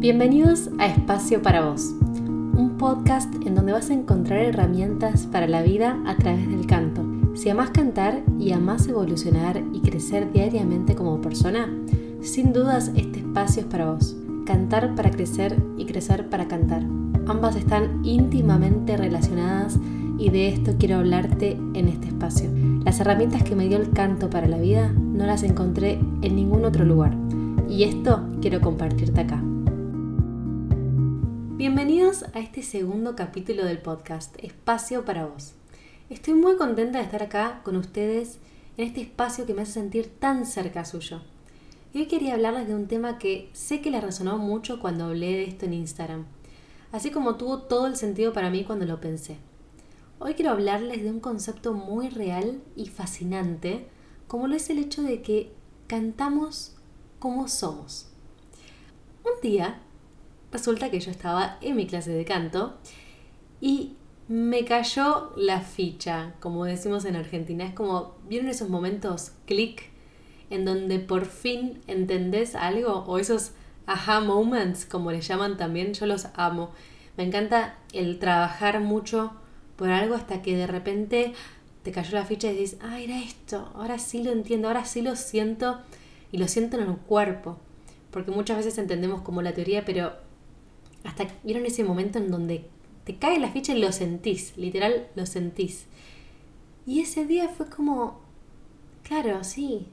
Bienvenidos a Espacio para Vos, un podcast en donde vas a encontrar herramientas para la vida a través del canto. Si amás cantar y amás evolucionar y crecer diariamente como persona, sin dudas este espacio es para vos. Cantar para crecer y crecer para cantar. Ambas están íntimamente relacionadas y de esto quiero hablarte en este espacio. Las herramientas que me dio el canto para la vida no las encontré en ningún otro lugar y esto quiero compartirte acá. Bienvenidos a este segundo capítulo del podcast, Espacio para vos. Estoy muy contenta de estar acá con ustedes en este espacio que me hace sentir tan cerca suyo. Y hoy quería hablarles de un tema que sé que les resonó mucho cuando hablé de esto en Instagram, así como tuvo todo el sentido para mí cuando lo pensé. Hoy quiero hablarles de un concepto muy real y fascinante, como lo es el hecho de que cantamos como somos. Un día resulta que yo estaba en mi clase de canto y me cayó la ficha, como decimos en Argentina. Es como, ¿vieron esos momentos clic en donde por fin entendés algo? O esos aha moments, como le llaman también, yo los amo. Me encanta el trabajar mucho por algo hasta que de repente te cayó la ficha y dices, ah, era esto, ahora sí lo entiendo, ahora sí lo siento y lo siento en el cuerpo. Porque muchas veces entendemos como la teoría, pero hasta vieron ese momento en donde te cae la ficha y lo sentís, literal lo sentís. Y ese día fue como, claro, sí,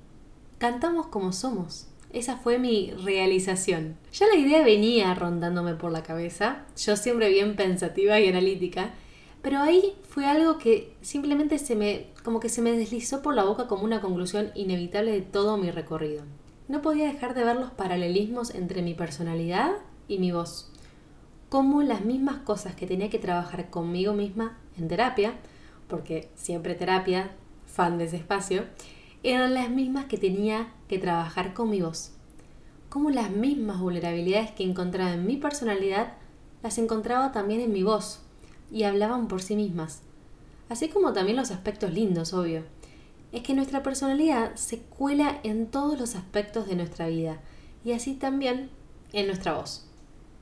cantamos como somos. Esa fue mi realización. Ya la idea venía rondándome por la cabeza, yo siempre bien pensativa y analítica, pero ahí fue algo que simplemente se me, como que se me deslizó por la boca como una conclusión inevitable de todo mi recorrido. No podía dejar de ver los paralelismos entre mi personalidad y mi voz como las mismas cosas que tenía que trabajar conmigo misma en terapia, porque siempre terapia, fan de ese espacio, eran las mismas que tenía que trabajar con mi voz. Como las mismas vulnerabilidades que encontraba en mi personalidad, las encontraba también en mi voz, y hablaban por sí mismas. Así como también los aspectos lindos, obvio. Es que nuestra personalidad se cuela en todos los aspectos de nuestra vida, y así también en nuestra voz.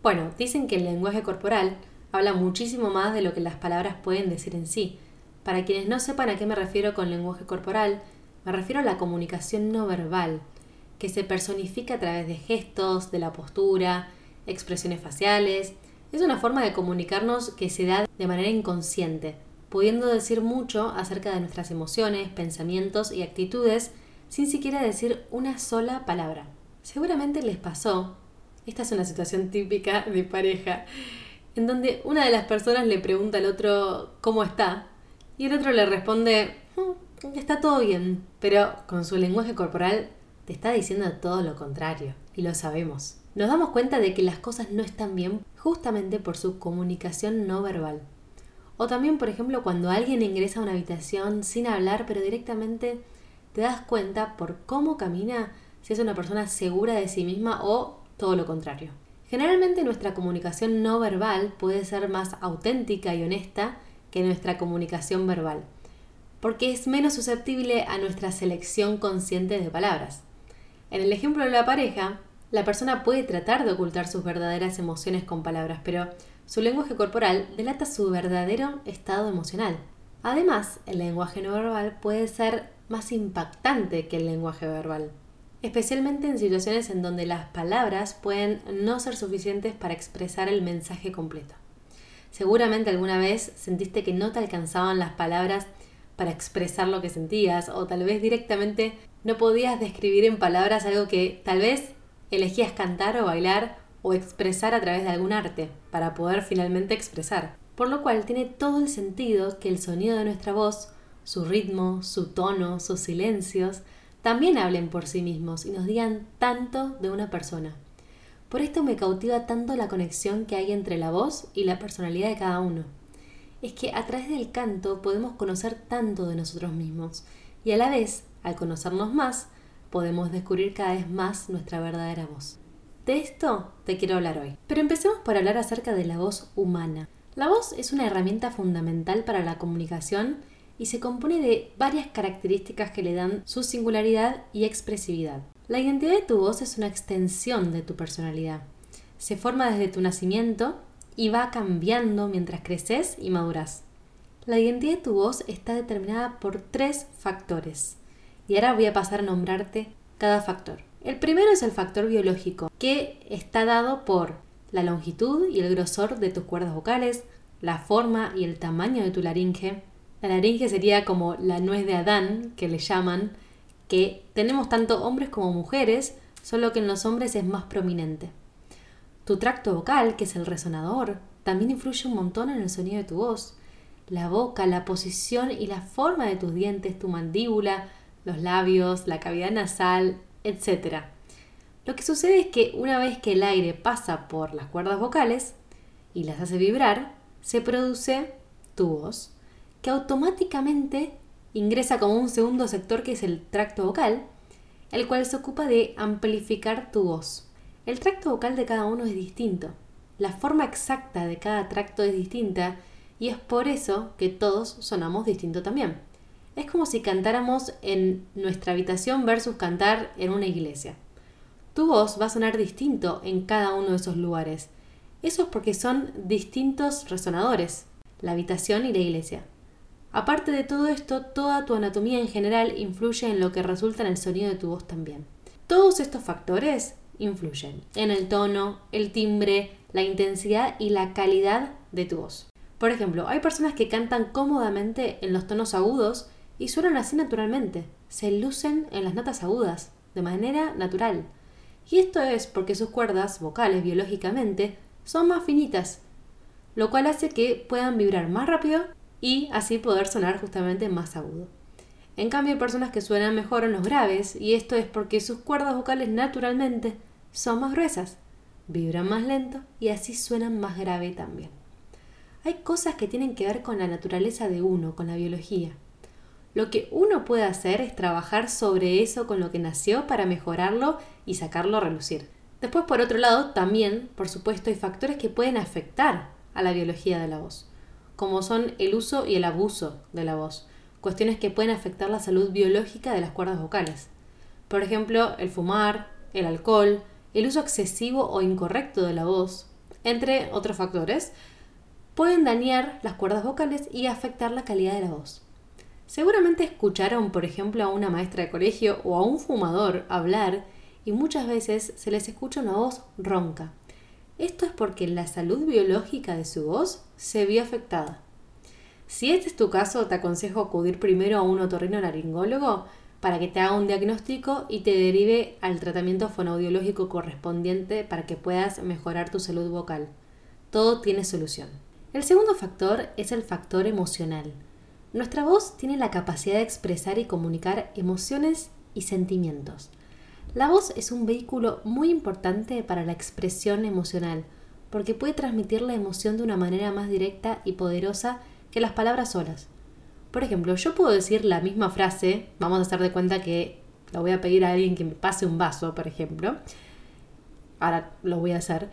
Bueno, dicen que el lenguaje corporal habla muchísimo más de lo que las palabras pueden decir en sí. Para quienes no sepan a qué me refiero con lenguaje corporal, me refiero a la comunicación no verbal, que se personifica a través de gestos, de la postura, expresiones faciales. Es una forma de comunicarnos que se da de manera inconsciente, pudiendo decir mucho acerca de nuestras emociones, pensamientos y actitudes sin siquiera decir una sola palabra. Seguramente les pasó esta es una situación típica de pareja, en donde una de las personas le pregunta al otro cómo está y el otro le responde, mm, está todo bien, pero con su lenguaje corporal te está diciendo todo lo contrario, y lo sabemos. Nos damos cuenta de que las cosas no están bien justamente por su comunicación no verbal. O también, por ejemplo, cuando alguien ingresa a una habitación sin hablar, pero directamente te das cuenta por cómo camina si es una persona segura de sí misma o todo lo contrario. Generalmente nuestra comunicación no verbal puede ser más auténtica y honesta que nuestra comunicación verbal, porque es menos susceptible a nuestra selección consciente de palabras. En el ejemplo de la pareja, la persona puede tratar de ocultar sus verdaderas emociones con palabras, pero su lenguaje corporal delata su verdadero estado emocional. Además, el lenguaje no verbal puede ser más impactante que el lenguaje verbal especialmente en situaciones en donde las palabras pueden no ser suficientes para expresar el mensaje completo. Seguramente alguna vez sentiste que no te alcanzaban las palabras para expresar lo que sentías o tal vez directamente no podías describir en palabras algo que tal vez elegías cantar o bailar o expresar a través de algún arte para poder finalmente expresar. Por lo cual tiene todo el sentido que el sonido de nuestra voz, su ritmo, su tono, sus silencios, también hablen por sí mismos y nos digan tanto de una persona. Por esto me cautiva tanto la conexión que hay entre la voz y la personalidad de cada uno. Es que a través del canto podemos conocer tanto de nosotros mismos y a la vez, al conocernos más, podemos descubrir cada vez más nuestra verdadera voz. De esto te quiero hablar hoy. Pero empecemos por hablar acerca de la voz humana. La voz es una herramienta fundamental para la comunicación y se compone de varias características que le dan su singularidad y expresividad. La identidad de tu voz es una extensión de tu personalidad. se forma desde tu nacimiento y va cambiando mientras creces y maduras. La identidad de tu voz está determinada por tres factores. Y ahora voy a pasar a nombrarte cada factor. El primero es el factor biológico, que está dado por la longitud y el grosor de tus cuerdas vocales, la forma y el tamaño de tu laringe. La laringe sería como la nuez de Adán, que le llaman, que tenemos tanto hombres como mujeres, solo que en los hombres es más prominente. Tu tracto vocal, que es el resonador, también influye un montón en el sonido de tu voz. La boca, la posición y la forma de tus dientes, tu mandíbula, los labios, la cavidad nasal, etc. Lo que sucede es que una vez que el aire pasa por las cuerdas vocales y las hace vibrar, se produce tu voz, que automáticamente ingresa como un segundo sector que es el tracto vocal, el cual se ocupa de amplificar tu voz. El tracto vocal de cada uno es distinto. La forma exacta de cada tracto es distinta y es por eso que todos sonamos distinto también. Es como si cantáramos en nuestra habitación versus cantar en una iglesia. Tu voz va a sonar distinto en cada uno de esos lugares. Eso es porque son distintos resonadores, la habitación y la iglesia. Aparte de todo esto, toda tu anatomía en general influye en lo que resulta en el sonido de tu voz también. Todos estos factores influyen en el tono, el timbre, la intensidad y la calidad de tu voz. Por ejemplo, hay personas que cantan cómodamente en los tonos agudos y suenan así naturalmente, se lucen en las notas agudas, de manera natural. Y esto es porque sus cuerdas vocales biológicamente son más finitas, lo cual hace que puedan vibrar más rápido y así poder sonar justamente más agudo. En cambio hay personas que suenan mejor en los graves y esto es porque sus cuerdas vocales naturalmente son más gruesas, vibran más lento y así suenan más grave también. Hay cosas que tienen que ver con la naturaleza de uno, con la biología. Lo que uno puede hacer es trabajar sobre eso con lo que nació para mejorarlo y sacarlo a relucir. Después, por otro lado, también, por supuesto, hay factores que pueden afectar a la biología de la voz, como son el uso y el abuso de la voz, cuestiones que pueden afectar la salud biológica de las cuerdas vocales. Por ejemplo, el fumar, el alcohol, el uso excesivo o incorrecto de la voz, entre otros factores, pueden dañar las cuerdas vocales y afectar la calidad de la voz. Seguramente escucharon, por ejemplo, a una maestra de colegio o a un fumador hablar y muchas veces se les escucha una voz ronca. Esto es porque la salud biológica de su voz se vio afectada. Si este es tu caso, te aconsejo acudir primero a un otorrinolaringólogo para que te haga un diagnóstico y te derive al tratamiento fonoaudiológico correspondiente para que puedas mejorar tu salud vocal. Todo tiene solución. El segundo factor es el factor emocional. Nuestra voz tiene la capacidad de expresar y comunicar emociones y sentimientos. La voz es un vehículo muy importante para la expresión emocional, porque puede transmitir la emoción de una manera más directa y poderosa que las palabras solas. Por ejemplo, yo puedo decir la misma frase, vamos a hacer de cuenta que lo voy a pedir a alguien que me pase un vaso, por ejemplo. Ahora lo voy a hacer.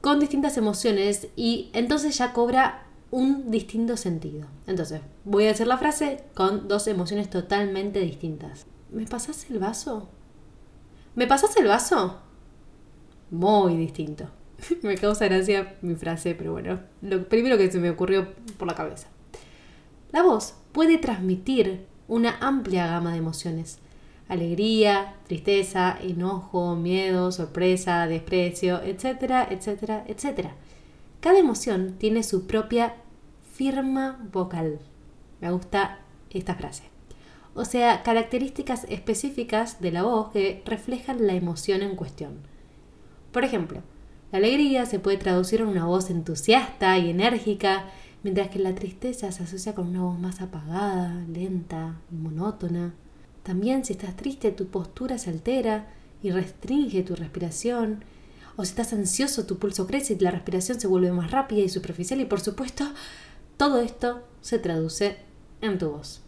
Con distintas emociones y entonces ya cobra un distinto sentido. Entonces, voy a decir la frase con dos emociones totalmente distintas. ¿Me pasas el vaso? ¿Me pasas el vaso? Muy distinto. me causa gracia mi frase, pero bueno, lo primero que se me ocurrió por la cabeza. La voz puede transmitir una amplia gama de emociones. Alegría, tristeza, enojo, miedo, sorpresa, desprecio, etcétera, etcétera, etcétera. Cada emoción tiene su propia firma vocal. Me gusta esta frase. O sea, características específicas de la voz que reflejan la emoción en cuestión. Por ejemplo, la alegría se puede traducir en una voz entusiasta y enérgica, mientras que la tristeza se asocia con una voz más apagada, lenta y monótona. También si estás triste tu postura se altera y restringe tu respiración o si estás ansioso, tu pulso crece y la respiración se vuelve más rápida y superficial y por supuesto, todo esto se traduce en tu voz.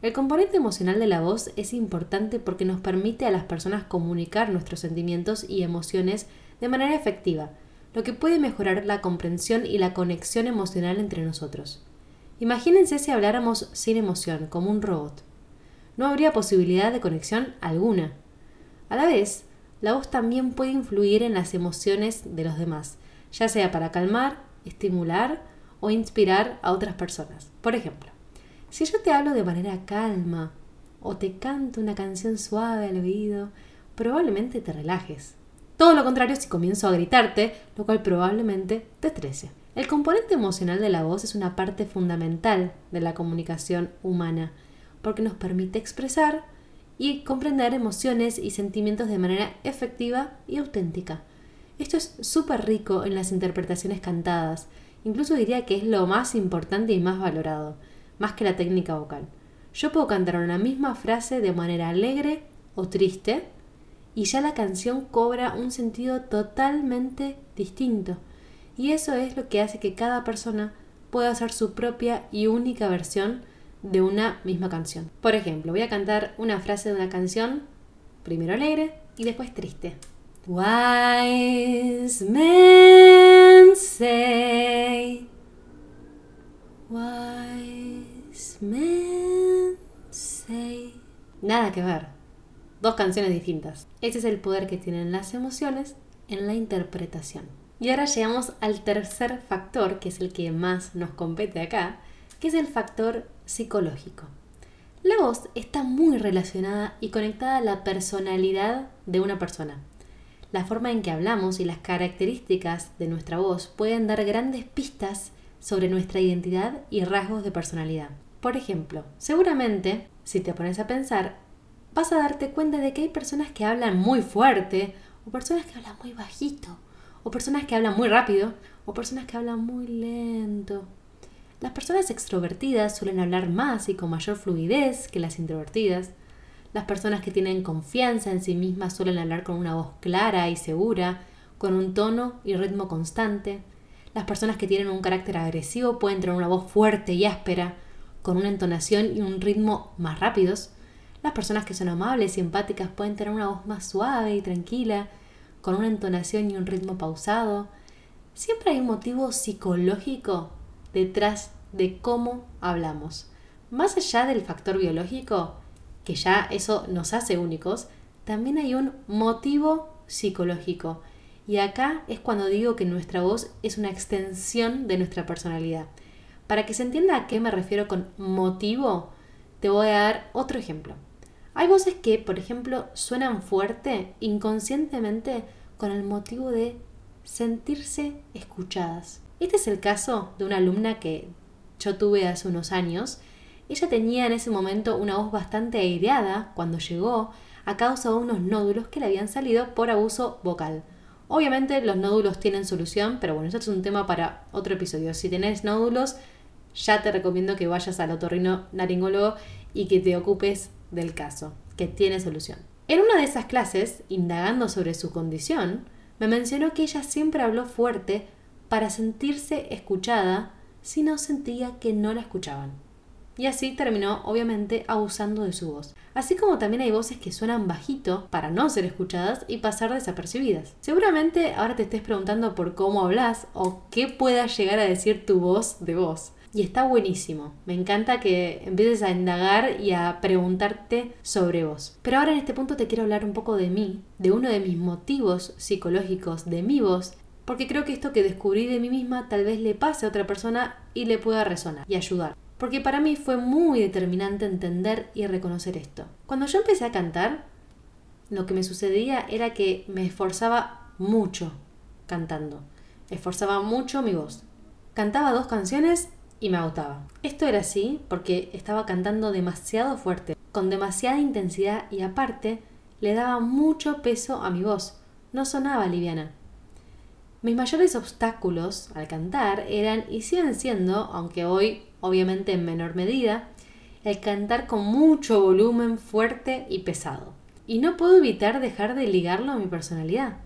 El componente emocional de la voz es importante porque nos permite a las personas comunicar nuestros sentimientos y emociones de manera efectiva, lo que puede mejorar la comprensión y la conexión emocional entre nosotros. Imagínense si habláramos sin emoción, como un robot. No habría posibilidad de conexión alguna. A la vez, la voz también puede influir en las emociones de los demás, ya sea para calmar, estimular o inspirar a otras personas. Por ejemplo, si yo te hablo de manera calma o te canto una canción suave al oído, probablemente te relajes. Todo lo contrario si comienzo a gritarte, lo cual probablemente te estrese. El componente emocional de la voz es una parte fundamental de la comunicación humana, porque nos permite expresar y comprender emociones y sentimientos de manera efectiva y auténtica. Esto es súper rico en las interpretaciones cantadas, incluso diría que es lo más importante y más valorado, más que la técnica vocal. Yo puedo cantar una misma frase de manera alegre o triste, y ya la canción cobra un sentido totalmente distinto. Y eso es lo que hace que cada persona pueda hacer su propia y única versión de una misma canción. Por ejemplo, voy a cantar una frase de una canción, primero alegre y después triste. Wise men say, wise Nada que ver. Dos canciones distintas. Ese es el poder que tienen las emociones en la interpretación. Y ahora llegamos al tercer factor, que es el que más nos compete acá, que es el factor psicológico. La voz está muy relacionada y conectada a la personalidad de una persona. La forma en que hablamos y las características de nuestra voz pueden dar grandes pistas sobre nuestra identidad y rasgos de personalidad. Por ejemplo, seguramente, si te pones a pensar, vas a darte cuenta de que hay personas que hablan muy fuerte, o personas que hablan muy bajito, o personas que hablan muy rápido, o personas que hablan muy lento. Las personas extrovertidas suelen hablar más y con mayor fluidez que las introvertidas. Las personas que tienen confianza en sí mismas suelen hablar con una voz clara y segura, con un tono y ritmo constante. Las personas que tienen un carácter agresivo pueden tener una voz fuerte y áspera, con una entonación y un ritmo más rápidos. Las personas que son amables y empáticas pueden tener una voz más suave y tranquila, con una entonación y un ritmo pausado. Siempre hay un motivo psicológico detrás de cómo hablamos. Más allá del factor biológico, que ya eso nos hace únicos, también hay un motivo psicológico. Y acá es cuando digo que nuestra voz es una extensión de nuestra personalidad. Para que se entienda a qué me refiero con motivo, te voy a dar otro ejemplo. Hay voces que, por ejemplo, suenan fuerte inconscientemente con el motivo de sentirse escuchadas. Este es el caso de una alumna que yo tuve hace unos años. Ella tenía en ese momento una voz bastante aireada cuando llegó a causa de unos nódulos que le habían salido por abuso vocal. Obviamente los nódulos tienen solución, pero bueno, eso es un tema para otro episodio. Si tenés nódulos, ya te recomiendo que vayas al otorrino naringólogo y que te ocupes del caso, que tiene solución. En una de esas clases, indagando sobre su condición, me mencionó que ella siempre habló fuerte para sentirse escuchada si no sentía que no la escuchaban. Y así terminó, obviamente, abusando de su voz. Así como también hay voces que suenan bajito para no ser escuchadas y pasar desapercibidas. Seguramente ahora te estés preguntando por cómo hablas o qué pueda llegar a decir tu voz de voz. Y está buenísimo. Me encanta que empieces a indagar y a preguntarte sobre vos. Pero ahora en este punto te quiero hablar un poco de mí, de uno de mis motivos psicológicos de mi voz porque creo que esto que descubrí de mí misma tal vez le pase a otra persona y le pueda resonar y ayudar. Porque para mí fue muy determinante entender y reconocer esto. Cuando yo empecé a cantar, lo que me sucedía era que me esforzaba mucho cantando. Esforzaba mucho mi voz. Cantaba dos canciones y me agotaba. Esto era así porque estaba cantando demasiado fuerte, con demasiada intensidad y aparte le daba mucho peso a mi voz. No sonaba liviana. Mis mayores obstáculos al cantar eran y siguen siendo, aunque hoy obviamente en menor medida, el cantar con mucho volumen fuerte y pesado. Y no puedo evitar dejar de ligarlo a mi personalidad.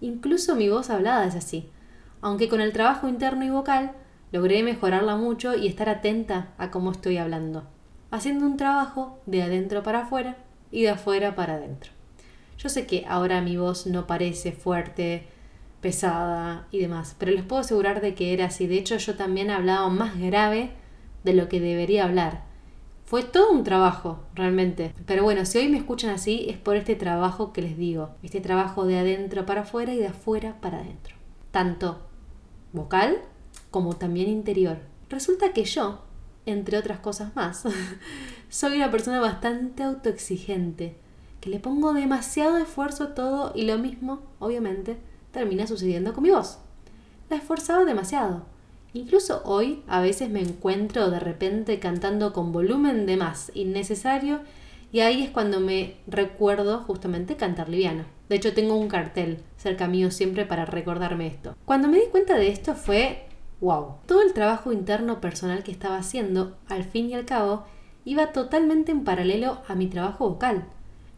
Incluso mi voz hablada es así, aunque con el trabajo interno y vocal logré mejorarla mucho y estar atenta a cómo estoy hablando, haciendo un trabajo de adentro para afuera y de afuera para adentro. Yo sé que ahora mi voz no parece fuerte, pesada y demás. Pero les puedo asegurar de que era así. De hecho, yo también hablaba más grave de lo que debería hablar. Fue todo un trabajo, realmente. Pero bueno, si hoy me escuchan así es por este trabajo que les digo. Este trabajo de adentro para afuera y de afuera para adentro. Tanto vocal como también interior. Resulta que yo, entre otras cosas más, soy una persona bastante autoexigente, que le pongo demasiado esfuerzo a todo y lo mismo, obviamente, termina sucediendo con mi voz. La esforzaba demasiado Incluso hoy a veces me encuentro de repente cantando con volumen de más, innecesario, y ahí es cuando me recuerdo justamente cantar liviano. De hecho tengo un cartel cerca mío siempre para recordarme esto. Cuando me di cuenta de esto fue, wow, todo el trabajo interno personal que estaba haciendo, al fin y al cabo, iba totalmente en paralelo a mi trabajo vocal.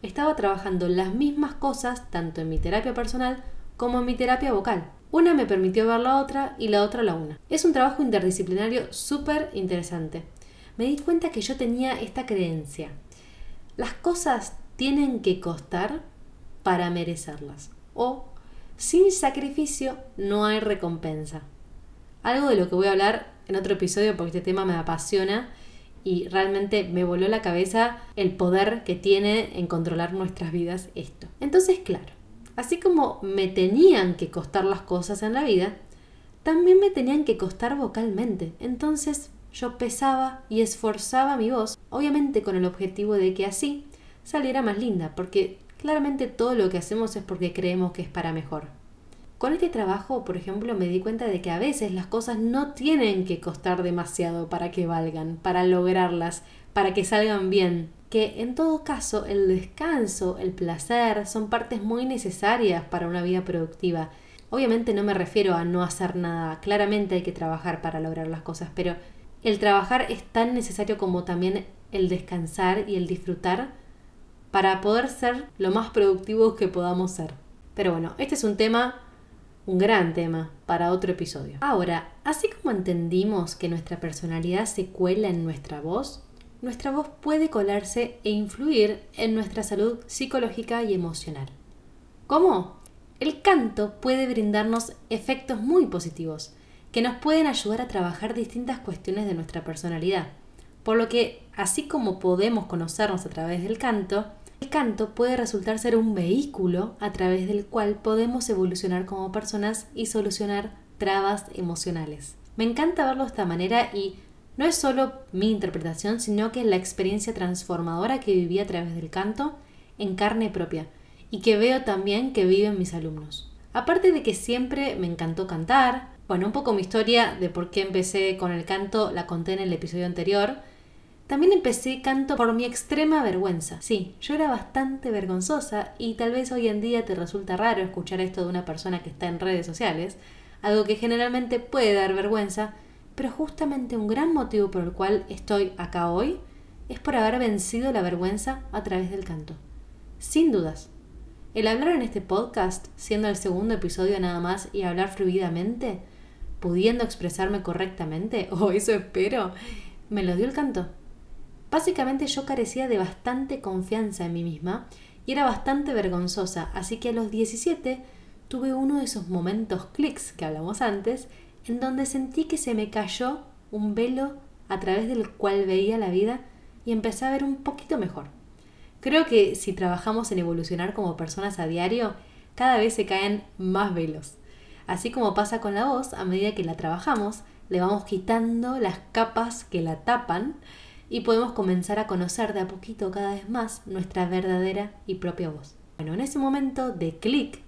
Estaba trabajando las mismas cosas tanto en mi terapia personal como en mi terapia vocal. Una me permitió ver la otra y la otra la una. Es un trabajo interdisciplinario súper interesante. Me di cuenta que yo tenía esta creencia. Las cosas tienen que costar para merecerlas. O sin sacrificio no hay recompensa. Algo de lo que voy a hablar en otro episodio porque este tema me apasiona y realmente me voló la cabeza el poder que tiene en controlar nuestras vidas esto. Entonces, claro, Así como me tenían que costar las cosas en la vida, también me tenían que costar vocalmente. Entonces yo pesaba y esforzaba mi voz, obviamente con el objetivo de que así saliera más linda, porque claramente todo lo que hacemos es porque creemos que es para mejor. Con este trabajo, por ejemplo, me di cuenta de que a veces las cosas no tienen que costar demasiado para que valgan, para lograrlas, para que salgan bien que en todo caso el descanso, el placer son partes muy necesarias para una vida productiva. Obviamente no me refiero a no hacer nada, claramente hay que trabajar para lograr las cosas, pero el trabajar es tan necesario como también el descansar y el disfrutar para poder ser lo más productivos que podamos ser. Pero bueno, este es un tema, un gran tema, para otro episodio. Ahora, así como entendimos que nuestra personalidad se cuela en nuestra voz, nuestra voz puede colarse e influir en nuestra salud psicológica y emocional. ¿Cómo? El canto puede brindarnos efectos muy positivos, que nos pueden ayudar a trabajar distintas cuestiones de nuestra personalidad. Por lo que, así como podemos conocernos a través del canto, el canto puede resultar ser un vehículo a través del cual podemos evolucionar como personas y solucionar trabas emocionales. Me encanta verlo de esta manera y no es solo mi interpretación, sino que es la experiencia transformadora que viví a través del canto en carne propia y que veo también que viven mis alumnos. Aparte de que siempre me encantó cantar, bueno, un poco mi historia de por qué empecé con el canto la conté en el episodio anterior, también empecé canto por mi extrema vergüenza. Sí, yo era bastante vergonzosa y tal vez hoy en día te resulta raro escuchar esto de una persona que está en redes sociales, algo que generalmente puede dar vergüenza, pero justamente un gran motivo por el cual estoy acá hoy es por haber vencido la vergüenza a través del canto. Sin dudas. El hablar en este podcast, siendo el segundo episodio nada más, y hablar fluidamente, pudiendo expresarme correctamente, o eso espero, me lo dio el canto. Básicamente yo carecía de bastante confianza en mí misma y era bastante vergonzosa, así que a los 17 tuve uno de esos momentos clics que hablamos antes en donde sentí que se me cayó un velo a través del cual veía la vida y empecé a ver un poquito mejor. Creo que si trabajamos en evolucionar como personas a diario, cada vez se caen más velos. Así como pasa con la voz, a medida que la trabajamos, le vamos quitando las capas que la tapan y podemos comenzar a conocer de a poquito cada vez más nuestra verdadera y propia voz. Bueno, en ese momento de clic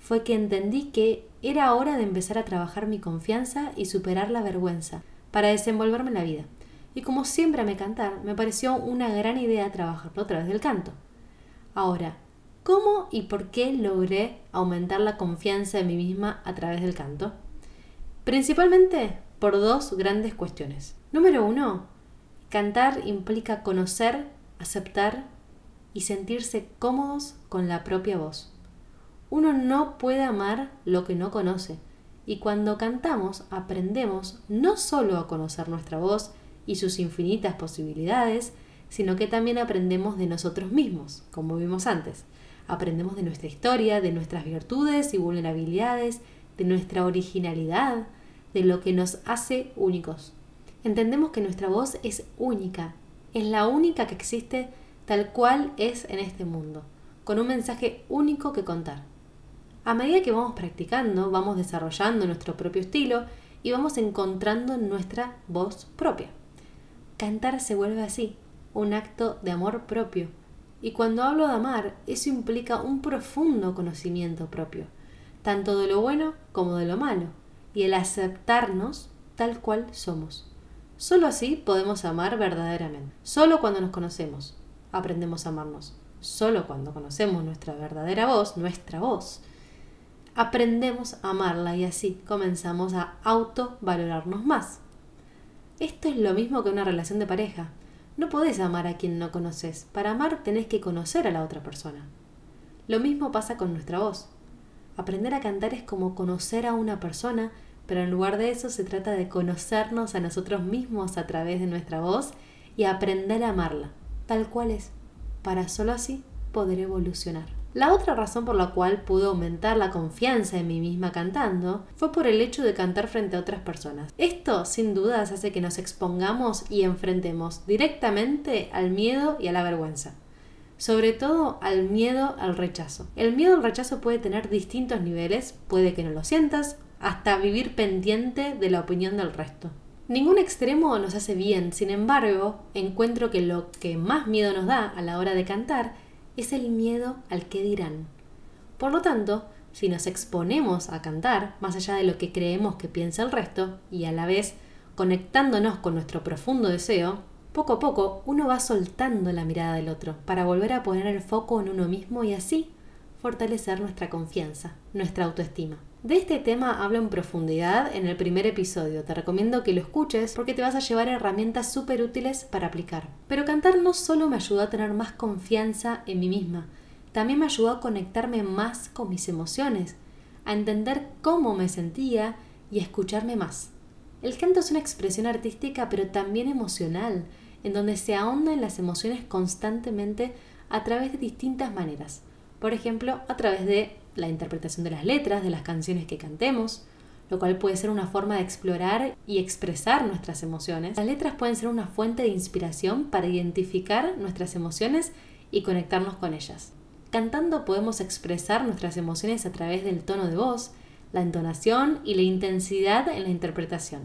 fue que entendí que era hora de empezar a trabajar mi confianza y superar la vergüenza para desenvolverme en la vida. Y como siempre me cantar, me pareció una gran idea trabajarlo a través del canto. Ahora, ¿cómo y por qué logré aumentar la confianza en mí misma a través del canto? Principalmente por dos grandes cuestiones. Número uno, cantar implica conocer, aceptar y sentirse cómodos con la propia voz. Uno no puede amar lo que no conoce. Y cuando cantamos aprendemos no solo a conocer nuestra voz y sus infinitas posibilidades, sino que también aprendemos de nosotros mismos, como vimos antes. Aprendemos de nuestra historia, de nuestras virtudes y vulnerabilidades, de nuestra originalidad, de lo que nos hace únicos. Entendemos que nuestra voz es única Es la única que existe tal cual es en este mundo, con un mensaje único que contar. A medida que vamos practicando, vamos desarrollando nuestro propio estilo y vamos encontrando nuestra voz propia. Cantar se vuelve así, un acto de amor propio. Y cuando hablo de amar, eso implica un profundo conocimiento propio, tanto de lo bueno como de lo malo, y el aceptarnos tal cual somos. Solo así podemos amar verdaderamente. Solo cuando nos conocemos, aprendemos a amarnos. Solo cuando conocemos nuestra verdadera voz, nuestra voz, aprendemos a amarla y así comenzamos a autovalorarnos más. Esto es lo mismo que una relación de pareja. No podés amar a quien no conoces. Para amar tenés que conocer a la otra persona. Lo mismo pasa con nuestra voz. Aprender a cantar es como conocer a una persona, pero en lugar de eso se trata de conocernos a nosotros mismos a través de nuestra voz y aprender a amarla, tal cual es, para solo así poder evolucionar. La otra razón por la cual pude aumentar la confianza en mí misma cantando fue por el hecho de cantar frente a otras personas. Esto, sin dudas, hace que nos expongamos y enfrentemos directamente al miedo y a la vergüenza. Sobre todo al miedo al rechazo. El miedo al rechazo puede tener distintos niveles, puede que no lo sientas, hasta vivir pendiente de la opinión del resto. Ningún extremo nos hace bien, sin embargo, encuentro que lo que más miedo nos da a la hora de cantar es el miedo al que dirán. Por lo tanto, si nos exponemos a cantar, más allá de lo que creemos que piensa el resto, y a la vez conectándonos con nuestro profundo deseo, poco a poco uno va soltando la mirada del otro para volver a poner el foco en uno mismo y así fortalecer nuestra confianza, nuestra autoestima. De este tema hablo en profundidad en el primer episodio. Te recomiendo que lo escuches porque te vas a llevar herramientas súper útiles para aplicar. Pero cantar no solo me ayudó a tener más confianza en mí misma, también me ayudó a conectarme más con mis emociones, a entender cómo me sentía y a escucharme más. El canto es una expresión artística pero también emocional, en donde se ahonda en las emociones constantemente a través de distintas maneras. Por ejemplo, a través de la interpretación de las letras de las canciones que cantemos, lo cual puede ser una forma de explorar y expresar nuestras emociones. Las letras pueden ser una fuente de inspiración para identificar nuestras emociones y conectarnos con ellas. Cantando podemos expresar nuestras emociones a través del tono de voz, la entonación y la intensidad en la interpretación.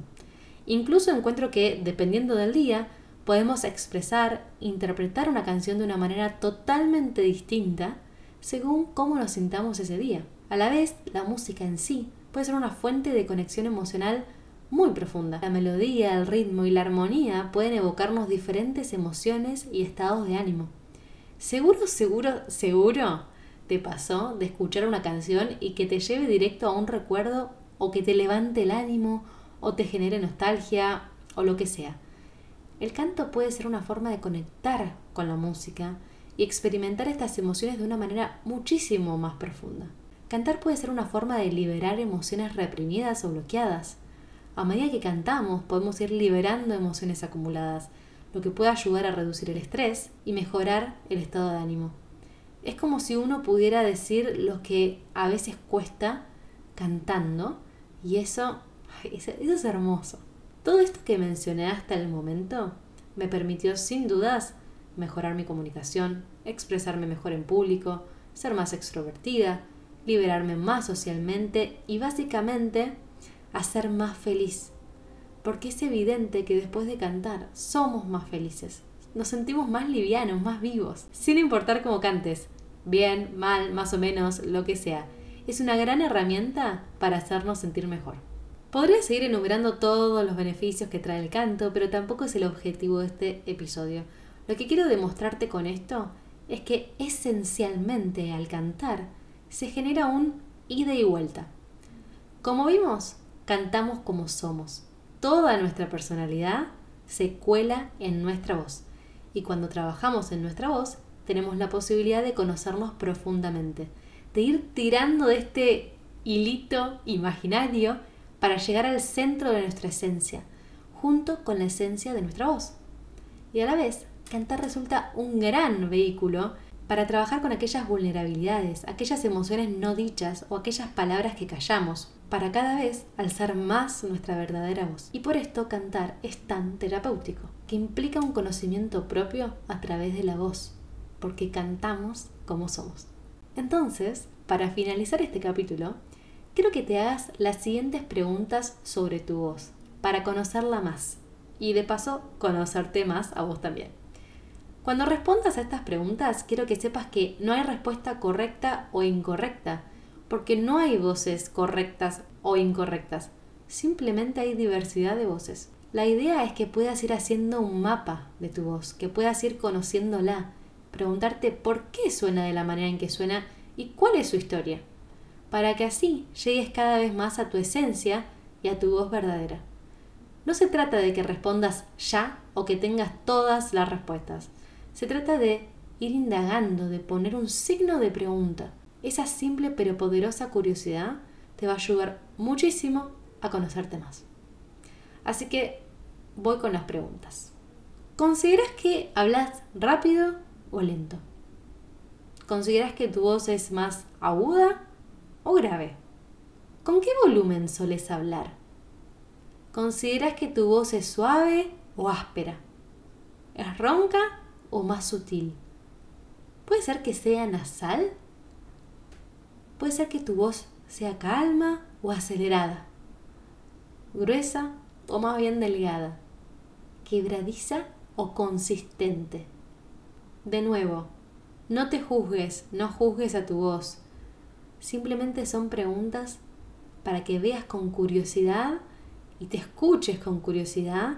Incluso encuentro que, dependiendo del día, podemos expresar, interpretar una canción de una manera totalmente distinta según cómo nos sintamos ese día. A la vez, la música en sí puede ser una fuente de conexión emocional muy profunda. La melodía, el ritmo y la armonía pueden evocarnos diferentes emociones y estados de ánimo. Seguro, seguro, seguro te pasó de escuchar una canción y que te lleve directo a un recuerdo o que te levante el ánimo o te genere nostalgia o lo que sea. El canto puede ser una forma de conectar con la música y experimentar estas emociones de una manera muchísimo más profunda. Cantar puede ser una forma de liberar emociones reprimidas o bloqueadas. A medida que cantamos podemos ir liberando emociones acumuladas, lo que puede ayudar a reducir el estrés y mejorar el estado de ánimo. Es como si uno pudiera decir lo que a veces cuesta cantando y eso, eso es hermoso. Todo esto que mencioné hasta el momento me permitió sin dudas mejorar mi comunicación, expresarme mejor en público, ser más extrovertida, liberarme más socialmente y básicamente a ser más feliz. Porque es evidente que después de cantar somos más felices. Nos sentimos más livianos, más vivos, sin importar cómo cantes, bien, mal, más o menos, lo que sea. Es una gran herramienta para hacernos sentir mejor. Podría seguir enumerando todos los beneficios que trae el canto, pero tampoco es el objetivo de este episodio. Lo que quiero demostrarte con esto es que esencialmente al cantar se genera un ida y vuelta. Como vimos, cantamos como somos. Toda nuestra personalidad se cuela en nuestra voz. Y cuando trabajamos en nuestra voz, tenemos la posibilidad de conocernos profundamente, de ir tirando de este hilito imaginario para llegar al centro de nuestra esencia, junto con la esencia de nuestra voz. Y a la vez cantar resulta un gran vehículo para trabajar con aquellas vulnerabilidades, aquellas emociones no dichas o aquellas palabras que callamos. para cada vez alzar más nuestra verdadera voz. Y por esto cantar es tan terapéutico, que implica un conocimiento propio a través de la voz, porque cantamos como somos. Entonces, para finalizar este capítulo, quiero que te hagas las siguientes preguntas sobre tu voz, para conocerla más y de paso conocerte más a vos también. Cuando respondas a estas preguntas, quiero que sepas que no hay respuesta correcta o incorrecta, porque no hay voces correctas o incorrectas, simplemente hay diversidad de voces. La idea es que puedas ir haciendo un mapa de tu voz, que puedas ir conociéndola, preguntarte por qué suena de la manera en que suena y cuál es su historia, para que así llegues cada vez más a tu esencia y a tu voz verdadera. No se trata de que respondas ya o que tengas todas las respuestas. Se trata de ir indagando, de poner un signo de pregunta. Esa simple pero poderosa curiosidad te va a ayudar muchísimo a conocerte más. Así que voy con las preguntas. ¿Consideras que hablas rápido o lento? ¿Consideras que tu voz es más aguda o grave? ¿Con qué volumen soles hablar? ¿Consideras que tu voz es suave o áspera? ¿Es ronca o más sutil? ¿Puede ser que sea nasal? ¿Puede ser que tu voz sea calma o acelerada? ¿Gruesa o más bien delgada? ¿Quebradiza o consistente? De nuevo, no te juzgues, no juzgues a tu voz. Simplemente son preguntas para que veas con curiosidad y te escuches con curiosidad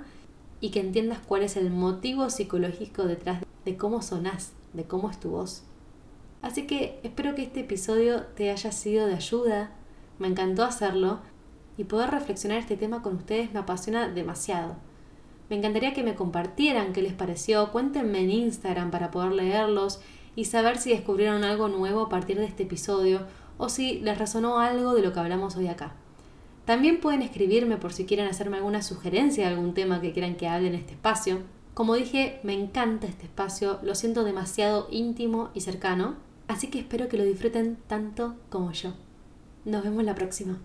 y que entiendas cuál es el motivo psicológico detrás de cómo sonás, de cómo es tu voz. Así que espero que este episodio te haya sido de ayuda, me encantó hacerlo y poder reflexionar este tema con ustedes me apasiona demasiado. Me encantaría que me compartieran qué les pareció, cuéntenme en Instagram para poder leerlos y saber si descubrieron algo nuevo a partir de este episodio o si les resonó algo de lo que hablamos hoy acá. También pueden escribirme por si quieren hacerme alguna sugerencia de algún tema que quieran que hable en este espacio. Como dije, me encanta este espacio, lo siento demasiado íntimo y cercano, así que espero que lo disfruten tanto como yo. Nos vemos la próxima.